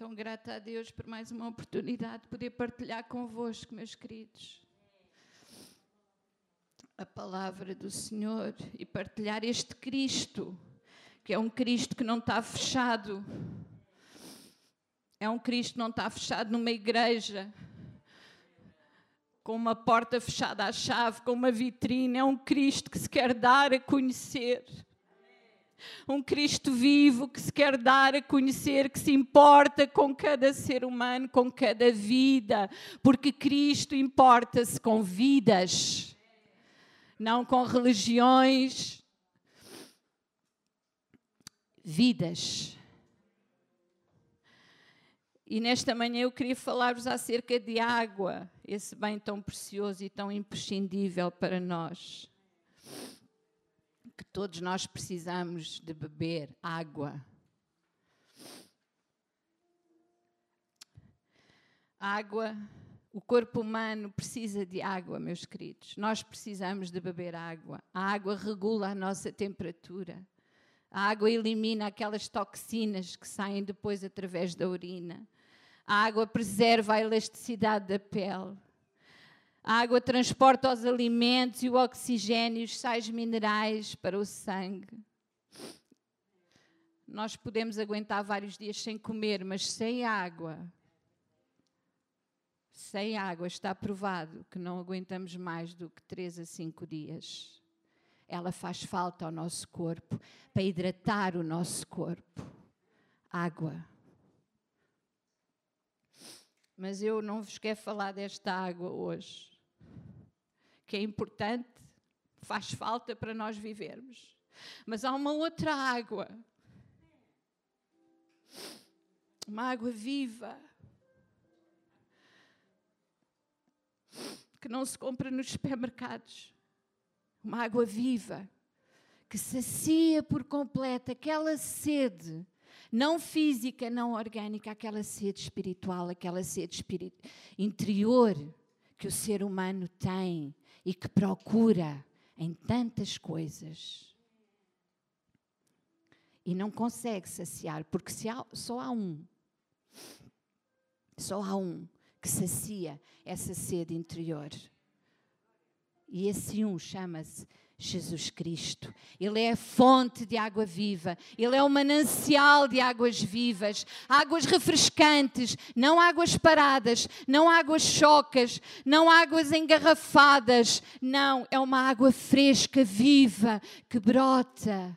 Tão grata a Deus por mais uma oportunidade de poder partilhar convosco, meus queridos, a palavra do Senhor e partilhar este Cristo, que é um Cristo que não está fechado. É um Cristo que não está fechado numa igreja, com uma porta fechada à chave, com uma vitrine. É um Cristo que se quer dar a conhecer um Cristo vivo que se quer dar a conhecer, que se importa com cada ser humano, com cada vida, porque Cristo importa-se com vidas, não com religiões. Vidas. E nesta manhã eu queria falar-vos acerca de água, esse bem tão precioso e tão imprescindível para nós que todos nós precisamos de beber água. Água, o corpo humano precisa de água, meus queridos. Nós precisamos de beber água. A água regula a nossa temperatura. A água elimina aquelas toxinas que saem depois através da urina. A água preserva a elasticidade da pele. A água transporta os alimentos e o oxigênio os sais minerais para o sangue. Nós podemos aguentar vários dias sem comer, mas sem água, sem água está provado que não aguentamos mais do que três a cinco dias. Ela faz falta ao nosso corpo para hidratar o nosso corpo. Água. Mas eu não vos quero falar desta água hoje que é importante, faz falta para nós vivermos. Mas há uma outra água, uma água viva, que não se compra nos supermercados. Uma água viva, que sacia por completo aquela sede, não física, não orgânica, aquela sede espiritual, aquela sede interior que o ser humano tem e que procura em tantas coisas e não consegue saciar, porque há, só há um, só há um que sacia essa sede interior. E esse um chama-se Jesus Cristo. Ele é a fonte de água viva, ele é o manancial de águas vivas, águas refrescantes, não águas paradas, não águas chocas, não águas engarrafadas, não, é uma água fresca, viva, que brota.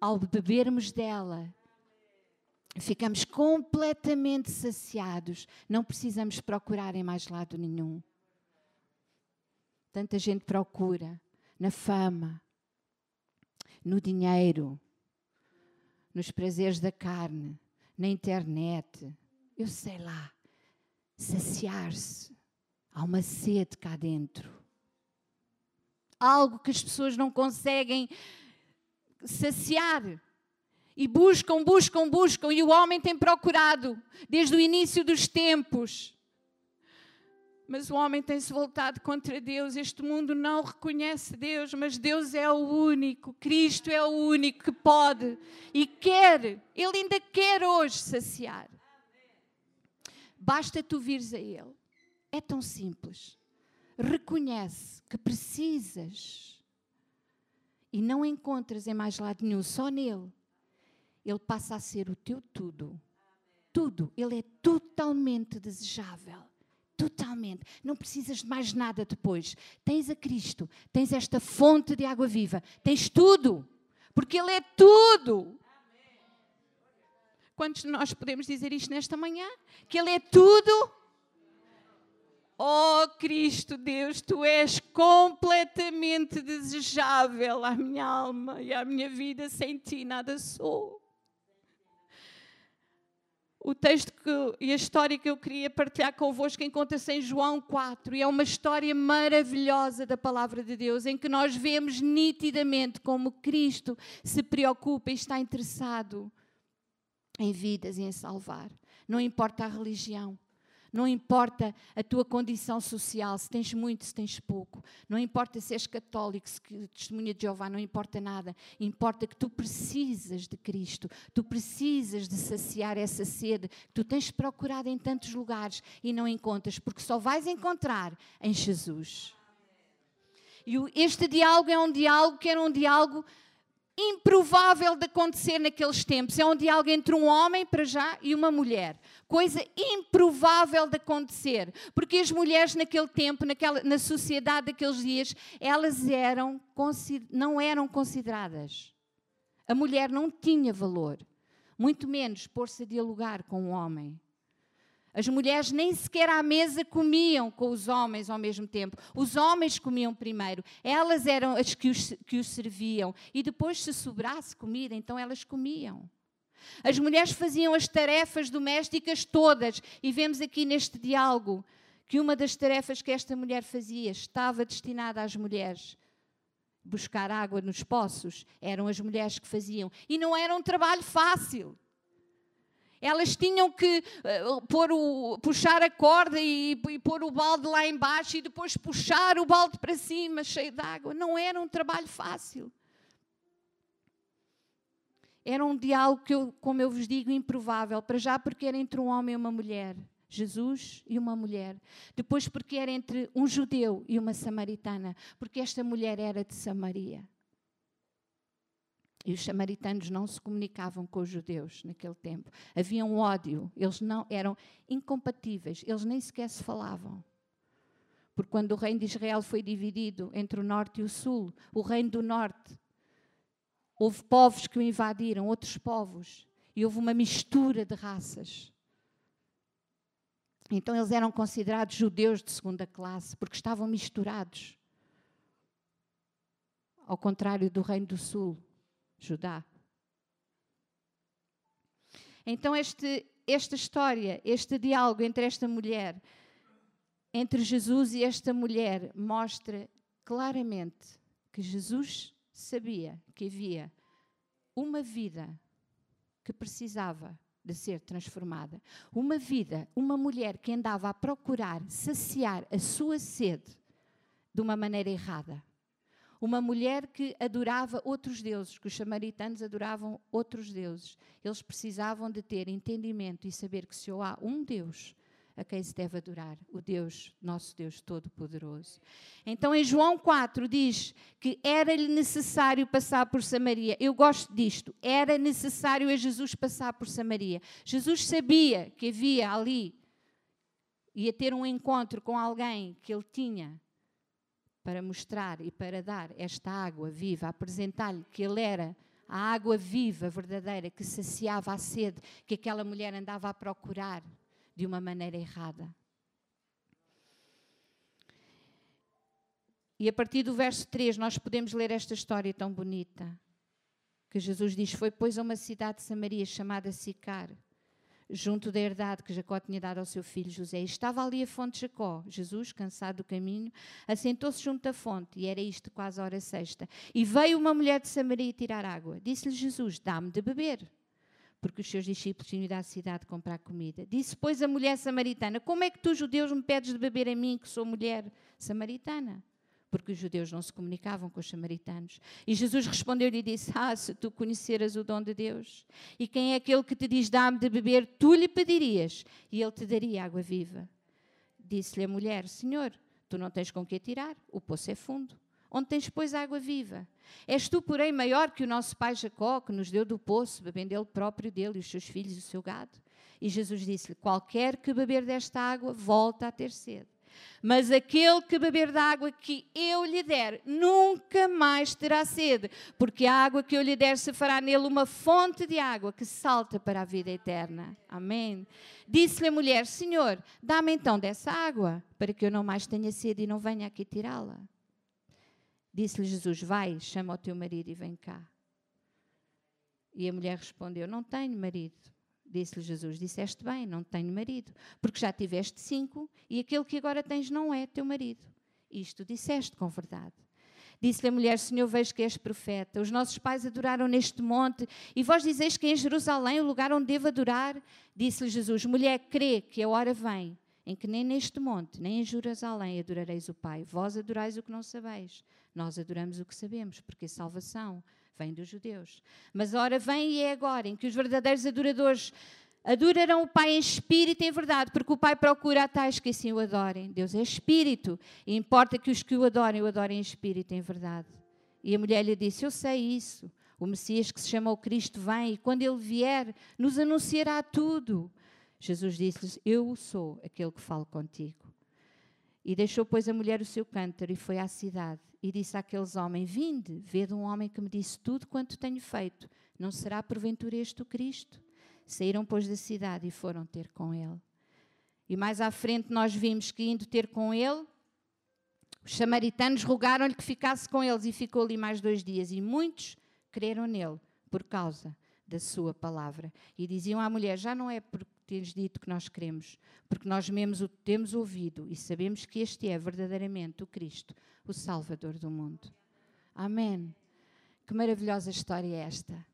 Ao bebermos dela, ficamos completamente saciados, não precisamos procurar em mais lado nenhum. Tanta gente procura na fama, no dinheiro, nos prazeres da carne, na internet, eu sei lá, saciar-se. Há uma sede cá dentro. Algo que as pessoas não conseguem saciar. E buscam, buscam, buscam. E o homem tem procurado desde o início dos tempos mas o homem tem-se voltado contra Deus. Este mundo não reconhece Deus, mas Deus é o único, Cristo é o único que pode e quer, Ele ainda quer hoje saciar. Basta tu vires a Ele. É tão simples. Reconhece que precisas e não encontras em mais lado nenhum, só nele. Ele passa a ser o teu tudo. Tudo. Ele é totalmente desejável. Totalmente. Não precisas de mais nada depois. Tens a Cristo, tens esta fonte de água viva, tens tudo, porque Ele é tudo. Quantos de nós podemos dizer isto nesta manhã? Que Ele é tudo? Oh Cristo Deus, tu és completamente desejável à minha alma e à minha vida, sem ti nada sou o texto que, e a história que eu queria partilhar convosco encontra-se em João 4 e é uma história maravilhosa da palavra de Deus em que nós vemos nitidamente como Cristo se preocupa e está interessado em vidas e em salvar. Não importa a religião, Não importa a tua condição social, se tens muito, se tens pouco. Não importa se és católico, se testemunha de Jeová, não importa nada. Importa que tu precisas de Cristo. Tu precisas de saciar essa sede que tu tens procurado em tantos lugares e não encontras, porque só vais encontrar em Jesus. E este diálogo é um diálogo que era um diálogo improvável de acontecer naqueles tempos. É um diálogo entre um homem, para já, e uma mulher. Coisa improvável de acontecer. Porque as mulheres naquele tempo, naquela, na sociedade daqueles dias, elas eram, não eram consideradas. A mulher não tinha valor. Muito menos pôr-se a dialogar com o um homem. As mulheres nem sequer à mesa comiam com os homens ao mesmo tempo. Os homens comiam primeiro. Elas eram as que os, que os serviam. E depois, se sobrasse comida, então elas comiam. As mulheres faziam as tarefas domésticas todas. E vemos aqui neste diálogo que uma das tarefas que esta mulher fazia estava destinada às mulheres. Buscar água nos poços eram as mulheres que faziam. E não era um trabalho fácil. Elas tinham que pôr o, puxar a corda e, e pôr o balde lá embaixo e depois puxar o balde para cima, cheio de água. Não era um trabalho fácil. Era um diálogo que, eu, como eu vos digo, improvável. Para já, porque era entre um homem e uma mulher. Jesus e uma mulher. Depois, porque era entre um judeu e uma samaritana. Porque esta mulher era de Samaria. E os samaritanos não se comunicavam com os judeus naquele tempo. Havia um ódio, eles não eram incompatíveis, eles nem sequer se falavam. Porque quando o reino de Israel foi dividido entre o norte e o sul, o reino do norte, houve povos que o invadiram, outros povos, e houve uma mistura de raças. Então eles eram considerados judeus de segunda classe, porque estavam misturados. Ao contrário do reino do sul, Judá. Então, este, esta história, este diálogo entre esta mulher, entre Jesus e esta mulher, mostra claramente que Jesus sabia que havia uma vida que precisava de ser transformada. Uma vida, uma mulher que andava a procurar saciar a sua sede de uma maneira errada uma mulher que adorava outros deuses, que os samaritanos adoravam outros deuses. Eles precisavam de ter entendimento e saber que se há um Deus a quem se deve adorar, o Deus, nosso Deus Todo-Poderoso. Então em João 4 diz que era-lhe necessário passar por Samaria. Eu gosto disto. Era necessário a Jesus passar por Samaria. Jesus sabia que havia ali, ia ter um encontro com alguém que ele tinha para mostrar e para dar esta água viva, apresentar-lhe que ele era a água viva, verdadeira, que saciava a sede que aquela mulher andava a procurar de uma maneira errada. E a partir do verso 3 nós podemos ler esta história tão bonita. Que Jesus diz: Foi, pois, a uma cidade de Samaria chamada Sicar junto da herdade que Jacó tinha dado ao seu filho José. E estava ali a fonte de Jacó. Jesus, cansado do caminho, assentou-se junto à fonte, e era isto quase a hora sexta. E veio uma mulher de Samaria tirar água. Disse-lhe Jesus: Dá-me de beber. Porque os seus discípulos tinham ido à cidade comprar comida. Disse, pois, a mulher samaritana: Como é que tu, judeus, me pedes de beber a mim, que sou mulher samaritana? Porque os judeus não se comunicavam com os samaritanos. E Jesus respondeu-lhe e disse: Ah, se tu conheceras o dom de Deus, e quem é aquele que te diz dá-me de beber, tu lhe pedirias, e ele te daria água viva. Disse-lhe a mulher: Senhor, tu não tens com que tirar, o poço é fundo. Onde tens, pois, água viva? És tu, porém, maior que o nosso pai Jacó, que nos deu do poço, bebendo ele próprio dele, e os seus filhos e o seu gado? E Jesus disse-lhe: Qualquer que beber desta água, volta a ter sede. Mas aquele que beber da água que eu lhe der, nunca mais terá sede, porque a água que eu lhe der se fará nele uma fonte de água que salta para a vida eterna. Amém. Disse-lhe a mulher: Senhor, dá-me então dessa água, para que eu não mais tenha sede e não venha aqui tirá-la. Disse-lhe Jesus: Vai, chama o teu marido e vem cá. E a mulher respondeu: Não tenho marido. Disse-lhe Jesus: Disseste bem, não tenho marido, porque já tiveste cinco e aquele que agora tens não é teu marido. Isto disseste com verdade. Disse-lhe a mulher: Senhor, vejo que és profeta. Os nossos pais adoraram neste monte e vós dizeis que em Jerusalém o lugar onde devo adorar. Disse-lhe Jesus: Mulher, crê que a hora vem em que nem neste monte, nem em Jerusalém adorareis o Pai. Vós adorais o que não sabeis. Nós adoramos o que sabemos, porque a salvação vem dos judeus. Mas ora vem e é agora em que os verdadeiros adoradores adorarão o Pai em espírito e em verdade, porque o Pai procura a tais que assim o adorem. Deus é espírito e importa que os que o adorem o adorem em espírito e em verdade. E a mulher lhe disse: Eu sei isso. O Messias que se chama o Cristo vem e quando ele vier, nos anunciará tudo. Jesus disse-lhes: Eu sou aquele que falo contigo. E deixou, pois, a mulher o seu cântaro e foi à cidade. E disse àqueles homens: Vinde, vede um homem que me disse tudo quanto tenho feito. Não será porventura este o Cristo? Saíram, pois, da cidade e foram ter com ele. E mais à frente nós vimos que, indo ter com ele, os samaritanos rogaram-lhe que ficasse com eles e ficou ali mais dois dias. E muitos creram nele por causa da sua palavra. E diziam à mulher: Já não é porque tens dito que nós queremos, porque nós mesmos o temos ouvido e sabemos que este é verdadeiramente o Cristo, o Salvador do mundo. Amém. Que maravilhosa história é esta.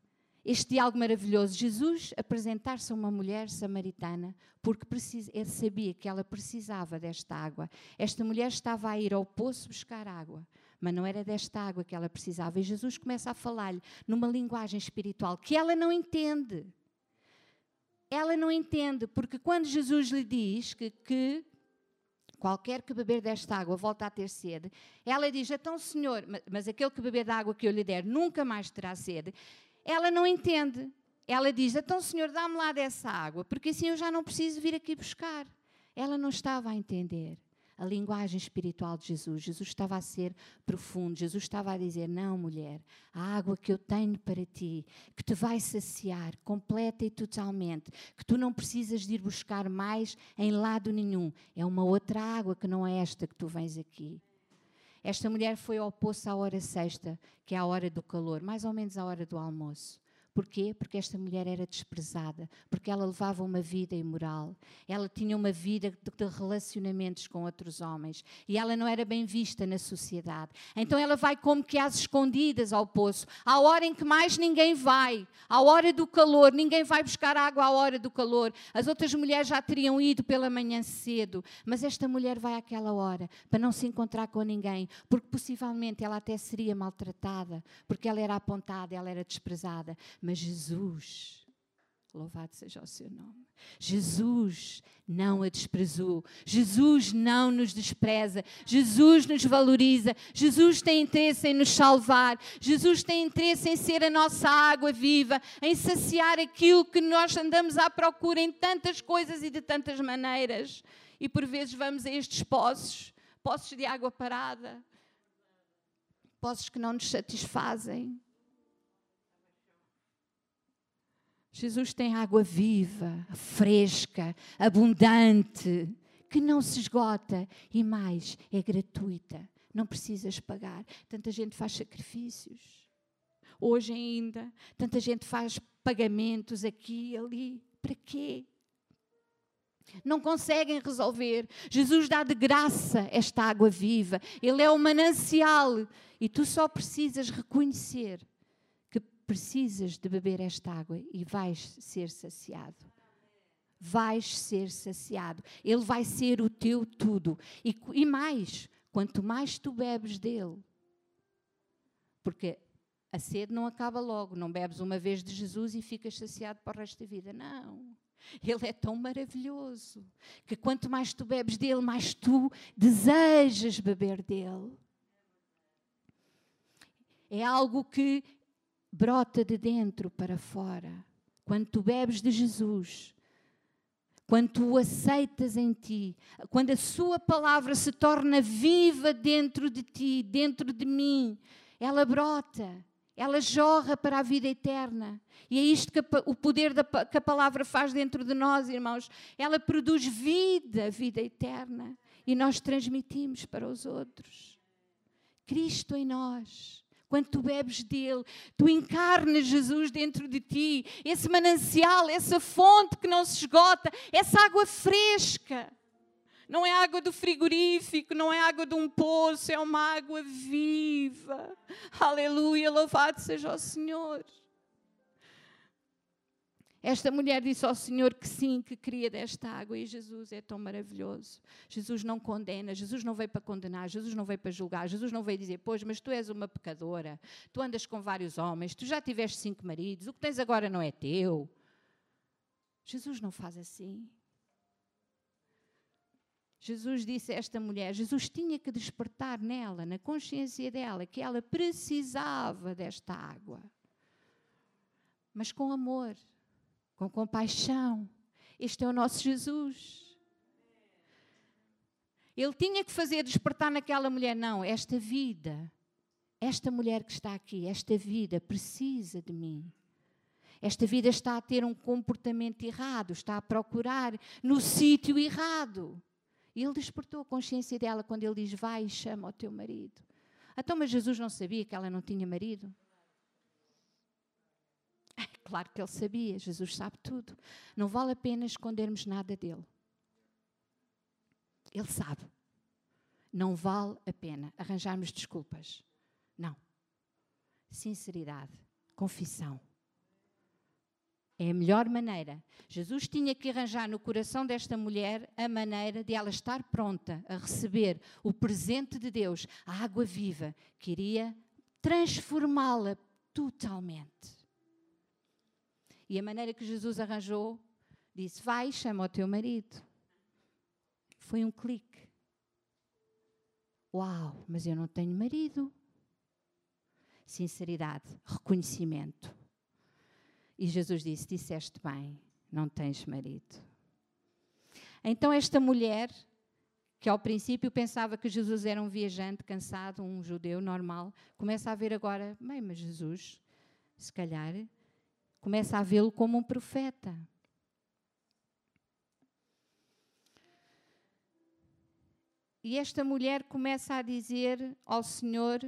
Este diálogo maravilhoso, Jesus apresentar-se a uma mulher samaritana porque ele sabia que ela precisava desta água. Esta mulher estava a ir ao poço buscar água, mas não era desta água que ela precisava. E Jesus começa a falar-lhe numa linguagem espiritual que ela não entende. Ela não entende, porque quando Jesus lhe diz que, que qualquer que beber desta água volta a ter sede, ela diz: Então, Senhor, mas aquele que beber da água que eu lhe der nunca mais terá sede. Ela não entende. Ela diz: Então, Senhor, dá-me lá dessa água, porque assim eu já não preciso vir aqui buscar. Ela não estava a entender a linguagem espiritual de Jesus. Jesus estava a ser profundo. Jesus estava a dizer: Não, mulher, a água que eu tenho para ti, que te vai saciar completa e totalmente, que tu não precisas de ir buscar mais em lado nenhum. É uma outra água que não é esta que tu vens aqui. Esta mulher foi ao poço à hora sexta, que é a hora do calor, mais ou menos a hora do almoço. Porquê? Porque esta mulher era desprezada, porque ela levava uma vida imoral, ela tinha uma vida de relacionamentos com outros homens e ela não era bem vista na sociedade. Então ela vai como que às escondidas ao poço, à hora em que mais ninguém vai, à hora do calor, ninguém vai buscar água à hora do calor. As outras mulheres já teriam ido pela manhã cedo, mas esta mulher vai àquela hora para não se encontrar com ninguém, porque possivelmente ela até seria maltratada, porque ela era apontada, ela era desprezada mas Jesus, louvado seja o seu nome, Jesus não a desprezou, Jesus não nos despreza, Jesus nos valoriza, Jesus tem interesse em nos salvar, Jesus tem interesse em ser a nossa água viva, em saciar aquilo que nós andamos à procura em tantas coisas e de tantas maneiras. E por vezes vamos a estes poços, poços de água parada, poços que não nos satisfazem. Jesus tem água viva, fresca, abundante, que não se esgota e mais, é gratuita. Não precisas pagar. Tanta gente faz sacrifícios. Hoje ainda, tanta gente faz pagamentos aqui e ali. Para quê? Não conseguem resolver. Jesus dá de graça esta água viva. Ele é o manancial. E tu só precisas reconhecer precisas de beber esta água e vais ser saciado. Vais ser saciado. Ele vai ser o teu tudo. E, e mais, quanto mais tu bebes dele, porque a sede não acaba logo, não bebes uma vez de Jesus e ficas saciado para o resto da vida. Não. Ele é tão maravilhoso que quanto mais tu bebes dele, mais tu desejas beber dele. É algo que brota de dentro para fora. Quando tu bebes de Jesus, quando tu o aceitas em ti, quando a Sua palavra se torna viva dentro de ti, dentro de mim, ela brota, ela jorra para a vida eterna. E é isto que o poder da, que a palavra faz dentro de nós, irmãos. Ela produz vida, vida eterna. E nós transmitimos para os outros. Cristo em nós quando tu bebes dele, tu encarnas Jesus dentro de ti, esse manancial, essa fonte que não se esgota, essa água fresca. Não é água do frigorífico, não é água de um poço, é uma água viva. Aleluia, louvado seja o Senhor. Esta mulher disse ao Senhor que sim, que queria desta água e Jesus é tão maravilhoso. Jesus não condena, Jesus não veio para condenar, Jesus não veio para julgar, Jesus não veio dizer, pois, mas tu és uma pecadora, tu andas com vários homens, tu já tiveste cinco maridos, o que tens agora não é teu. Jesus não faz assim. Jesus disse a esta mulher, Jesus tinha que despertar nela, na consciência dela, que ela precisava desta água. Mas com amor com compaixão. Este é o nosso Jesus. Ele tinha que fazer despertar naquela mulher, não, esta vida, esta mulher que está aqui, esta vida precisa de mim. Esta vida está a ter um comportamento errado, está a procurar no sítio errado. Ele despertou a consciência dela quando ele diz: Vai e chama o teu marido. Então, mas Jesus não sabia que ela não tinha marido? Claro que ele sabia, Jesus sabe tudo. Não vale a pena escondermos nada dele. Ele sabe. Não vale a pena arranjarmos desculpas. Não. Sinceridade, confissão. É a melhor maneira. Jesus tinha que arranjar no coração desta mulher a maneira de ela estar pronta a receber o presente de Deus, a água viva, que iria transformá-la totalmente. E a maneira que Jesus arranjou, disse: Vai, chama o teu marido. Foi um clique. Uau, mas eu não tenho marido. Sinceridade, reconhecimento. E Jesus disse: Disseste bem, não tens marido. Então, esta mulher, que ao princípio pensava que Jesus era um viajante cansado, um judeu normal, começa a ver agora: bem, mas Jesus, se calhar, começa a vê-lo como um profeta. E esta mulher começa a dizer ao Senhor,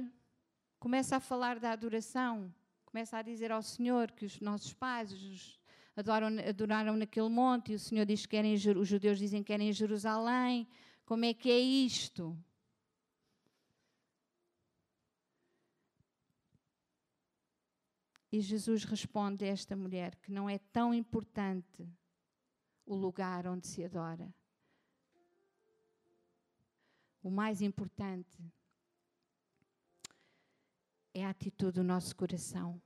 começa a falar da adoração, começa a dizer ao Senhor que os nossos pais adoram, adoraram naquele monte, e o Senhor diz que querem, os judeus dizem que querem em Jerusalém. Como é que é isto? E Jesus responde a esta mulher que não é tão importante o lugar onde se adora. O mais importante é a atitude do nosso coração.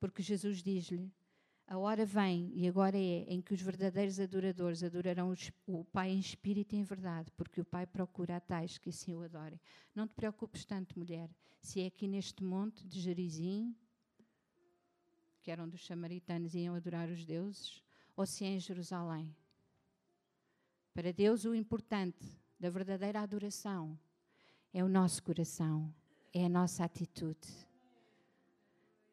Porque Jesus diz-lhe: a hora vem, e agora é, em que os verdadeiros adoradores adorarão o Pai em espírito e em verdade, porque o Pai procura a tais que assim o adorem. Não te preocupes tanto, mulher, se é aqui neste monte de Gerizim, que eram dos samaritanos e iam adorar os deuses, ou se é em Jerusalém. Para Deus, o importante da verdadeira adoração é o nosso coração, é a nossa atitude.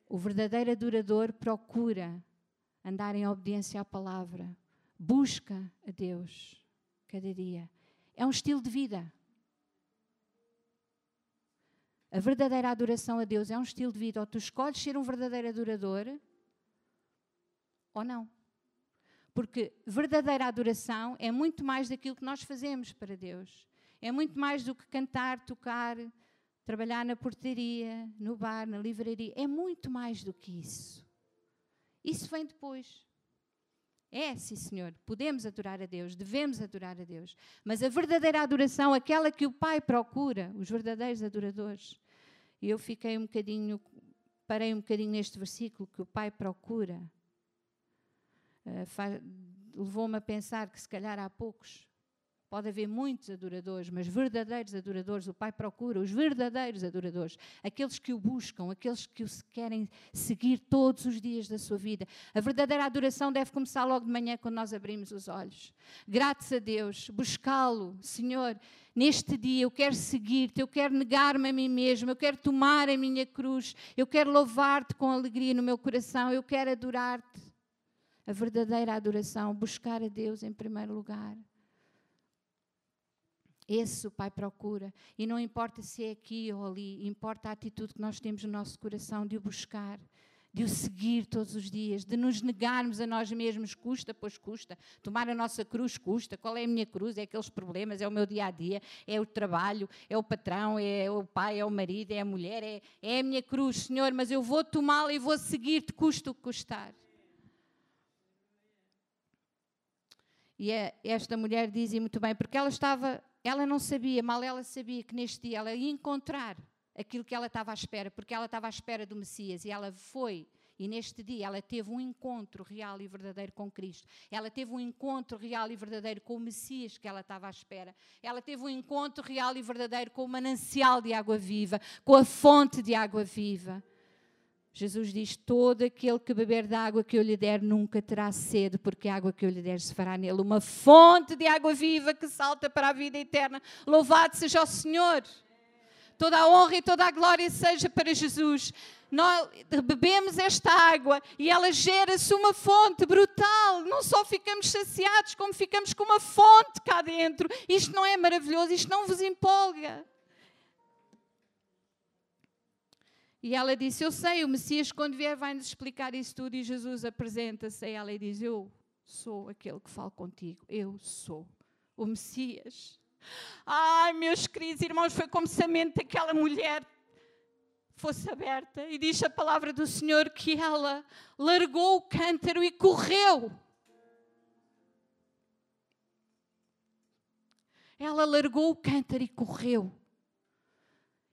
O verdadeiro adorador procura andar em obediência à palavra, busca a Deus cada dia. É um estilo de vida. A verdadeira adoração a Deus é um estilo de vida. Ou tu escolhes ser um verdadeiro adorador, ou não. Porque verdadeira adoração é muito mais daquilo que nós fazemos para Deus. É muito mais do que cantar, tocar, trabalhar na portaria, no bar, na livraria. É muito mais do que isso. Isso vem depois. É, sim, Senhor. Podemos adorar a Deus, devemos adorar a Deus. Mas a verdadeira adoração, aquela que o Pai procura, os verdadeiros adoradores. E eu fiquei um bocadinho, parei um bocadinho neste versículo que o Pai procura. Uh, Levou-me a pensar que se calhar há poucos Pode haver muitos adoradores, mas verdadeiros adoradores, o Pai procura os verdadeiros adoradores, aqueles que o buscam, aqueles que o querem seguir todos os dias da sua vida. A verdadeira adoração deve começar logo de manhã, quando nós abrimos os olhos. Graças a Deus, buscá-lo, Senhor, neste dia eu quero seguir-te, eu quero negar-me a mim mesmo, eu quero tomar a minha cruz, eu quero louvar-te com alegria no meu coração, eu quero adorar-te. A verdadeira adoração, buscar a Deus em primeiro lugar. Esse o Pai procura. E não importa se é aqui ou ali, importa a atitude que nós temos no nosso coração de o buscar, de o seguir todos os dias, de nos negarmos a nós mesmos. Custa, pois custa. Tomar a nossa cruz custa. Qual é a minha cruz? É aqueles problemas, é o meu dia a dia, é o trabalho, é o patrão, é o pai, é o marido, é a mulher, é, é a minha cruz, Senhor, mas eu vou tomá-la e vou seguir-te, custa o que custar. E é, esta mulher dizia muito bem, porque ela estava, ela não sabia, mal ela sabia que neste dia ela ia encontrar aquilo que ela estava à espera, porque ela estava à espera do Messias e ela foi e neste dia ela teve um encontro real e verdadeiro com Cristo. Ela teve um encontro real e verdadeiro com o Messias que ela estava à espera. Ela teve um encontro real e verdadeiro com o manancial de água viva, com a fonte de água viva. Jesus diz: Todo aquele que beber da água que eu lhe der nunca terá sede, porque a água que eu lhe der se fará nele uma fonte de água viva que salta para a vida eterna. Louvado seja o Senhor! Toda a honra e toda a glória seja para Jesus. Nós bebemos esta água e ela gera-se uma fonte brutal. Não só ficamos saciados, como ficamos com uma fonte cá dentro. Isto não é maravilhoso? Isto não vos empolga? E ela disse: Eu sei, o Messias, quando vier, vai-nos explicar isso tudo. E Jesus apresenta-se a ela e diz: Eu sou aquele que falo contigo. Eu sou o Messias. Ai, meus queridos irmãos, foi como se a mente daquela mulher fosse aberta. E diz a palavra do Senhor que ela largou o cântaro e correu. Ela largou o cântaro e correu.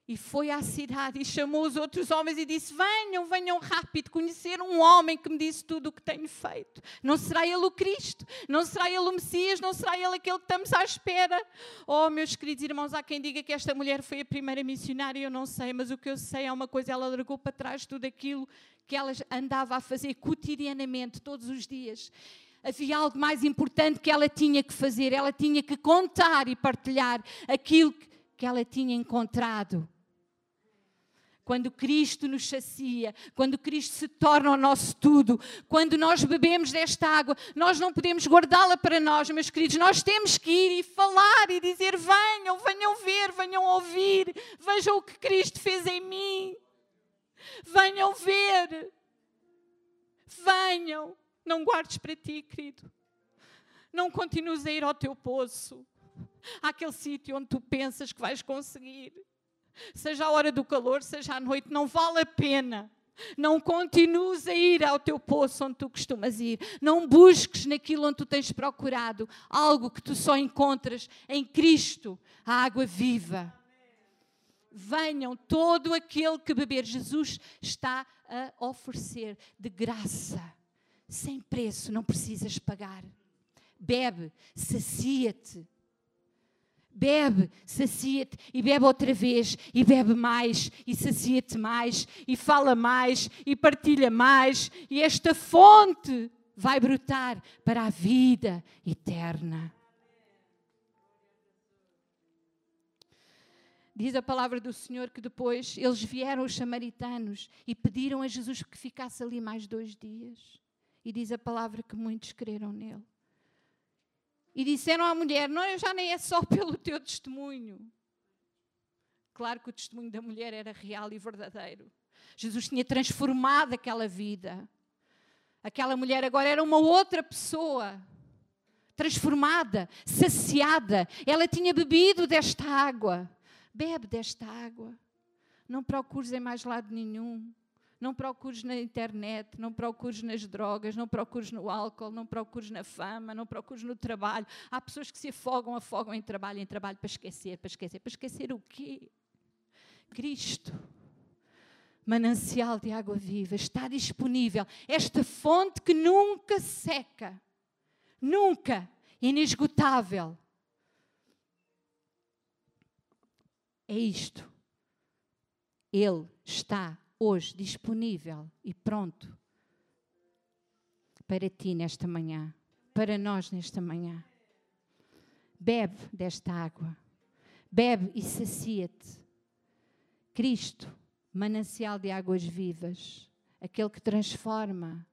E foi à cidade e chamou os outros homens e disse: Venham, venham rápido conhecer um homem que me disse tudo o que tenho feito. Não será ele o Cristo, não será ele o Messias, não será ele aquele que estamos à espera. Oh, meus queridos irmãos, há quem diga que esta mulher foi a primeira missionária, eu não sei, mas o que eu sei é uma coisa: ela largou para trás tudo aquilo que ela andava a fazer cotidianamente, todos os dias havia algo mais importante que ela tinha que fazer. Ela tinha que contar e partilhar aquilo que ela tinha encontrado quando Cristo nos sacia, quando Cristo se torna o nosso tudo, quando nós bebemos desta água, nós não podemos guardá-la para nós, meus queridos, nós temos que ir e falar e dizer: venham, venham ver, venham ouvir, vejam o que Cristo fez em mim, venham ver, venham, não guardes para ti, querido, não continues a ir ao teu poço, àquele sítio onde tu pensas que vais conseguir seja a hora do calor, seja à noite, não vale a pena. Não continues a ir ao teu poço onde tu costumas ir. Não busques naquilo onde tu tens procurado algo que tu só encontras em Cristo, a água viva. Venham todo aquele que beber. Jesus está a oferecer de graça, sem preço, não precisas pagar. Bebe, sacia-te bebe, sacia-te e bebe outra vez e bebe mais e sacia-te mais e fala mais e partilha mais e esta fonte vai brotar para a vida eterna. Diz a palavra do Senhor que depois eles vieram, os samaritanos, e pediram a Jesus que ficasse ali mais dois dias. E diz a palavra que muitos creram nele. E disseram à mulher: Não, já nem é só pelo teu testemunho. Claro que o testemunho da mulher era real e verdadeiro. Jesus tinha transformado aquela vida. Aquela mulher agora era uma outra pessoa, transformada, saciada. Ela tinha bebido desta água. Bebe desta água. Não procures em mais lado nenhum. Não procures na internet, não procures nas drogas, não procures no álcool, não procures na fama, não procures no trabalho. Há pessoas que se afogam, afogam em trabalho, em trabalho para esquecer, para esquecer. Para esquecer o quê? Cristo. Manancial de água viva está disponível. Esta fonte que nunca seca, nunca, inesgotável. É isto. Ele está hoje disponível e pronto para ti nesta manhã, para nós nesta manhã. Bebe desta água, bebe e sacia-te. Cristo, manancial de águas vivas, aquele que transforma,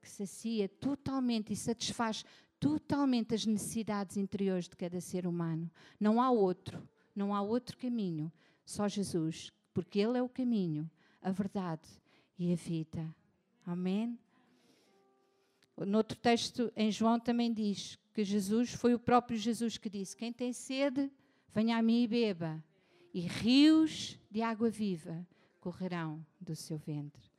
que sacia totalmente e satisfaz totalmente as necessidades interiores de cada ser humano. Não há outro, não há outro caminho, só Jesus, porque Ele é o caminho, a verdade e a vida. Amém? No outro texto, em João, também diz que Jesus, foi o próprio Jesus que disse: Quem tem sede, venha a mim e beba, e rios de água viva correrão do seu ventre.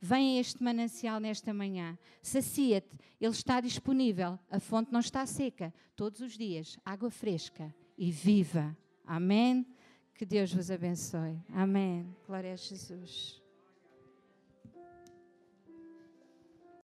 Vem este manancial nesta manhã, sacia-te, ele está disponível, a fonte não está seca, todos os dias, água fresca e viva. Amém? Que Deus vos abençoe. Amém. Glória a Jesus.